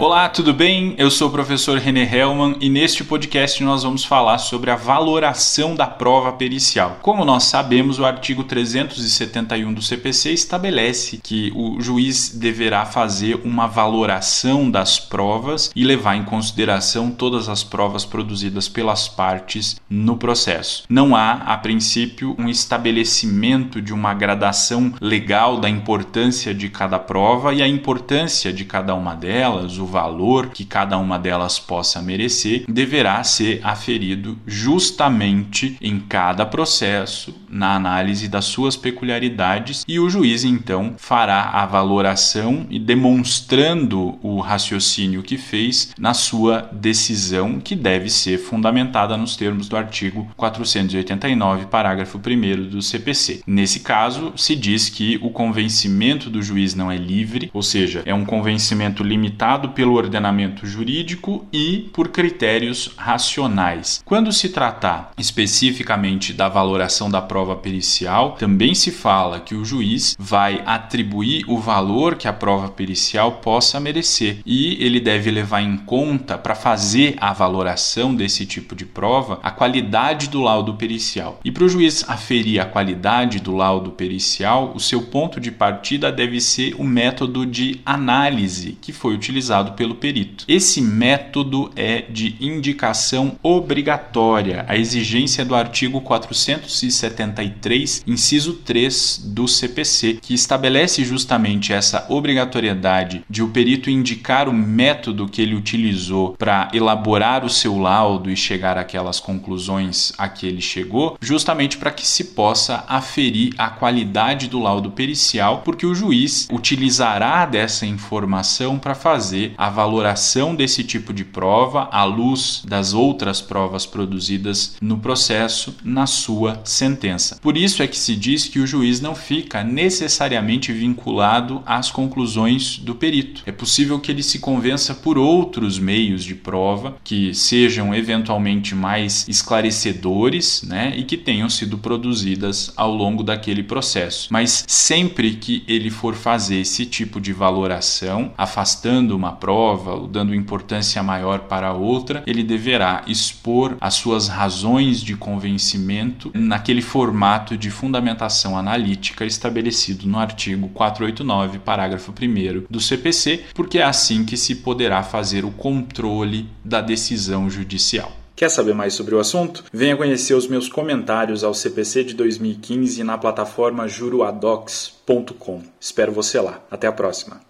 Olá, tudo bem? Eu sou o professor René Hellman e neste podcast nós vamos falar sobre a valoração da prova pericial. Como nós sabemos, o artigo 371 do CPC estabelece que o juiz deverá fazer uma valoração das provas e levar em consideração todas as provas produzidas pelas partes no processo. Não há, a princípio, um estabelecimento de uma gradação legal da importância de cada prova e a importância de cada uma delas, o valor que cada uma delas possa merecer, deverá ser aferido justamente em cada processo, na análise das suas peculiaridades, e o juiz então fará a valoração e demonstrando o raciocínio que fez na sua decisão, que deve ser fundamentada nos termos do artigo 489, parágrafo 1 do CPC. Nesse caso, se diz que o convencimento do juiz não é livre, ou seja, é um convencimento limitado pelo ordenamento jurídico e por critérios racionais. Quando se tratar especificamente da valoração da prova pericial, também se fala que o juiz vai atribuir o valor que a prova pericial possa merecer e ele deve levar em conta para fazer a valoração desse tipo de prova a qualidade do laudo pericial. E para o juiz aferir a qualidade do laudo pericial, o seu ponto de partida deve ser o método de análise que foi utilizado pelo perito. Esse método é de indicação obrigatória, a exigência do artigo 473, inciso 3 do CPC, que estabelece justamente essa obrigatoriedade de o perito indicar o método que ele utilizou para elaborar o seu laudo e chegar àquelas conclusões a que ele chegou, justamente para que se possa aferir a qualidade do laudo pericial, porque o juiz utilizará dessa informação para fazer a valoração desse tipo de prova à luz das outras provas produzidas no processo na sua sentença. Por isso é que se diz que o juiz não fica necessariamente vinculado às conclusões do perito. É possível que ele se convença por outros meios de prova que sejam eventualmente mais esclarecedores, né, e que tenham sido produzidas ao longo daquele processo. Mas sempre que ele for fazer esse tipo de valoração, afastando uma prova ou dando importância maior para a outra, ele deverá expor as suas razões de convencimento naquele formato de fundamentação analítica estabelecido no artigo 489, parágrafo 1 do CPC, porque é assim que se poderá fazer o controle da decisão judicial. Quer saber mais sobre o assunto? Venha conhecer os meus comentários ao CPC de 2015 na plataforma juruadocs.com. Espero você lá. Até a próxima.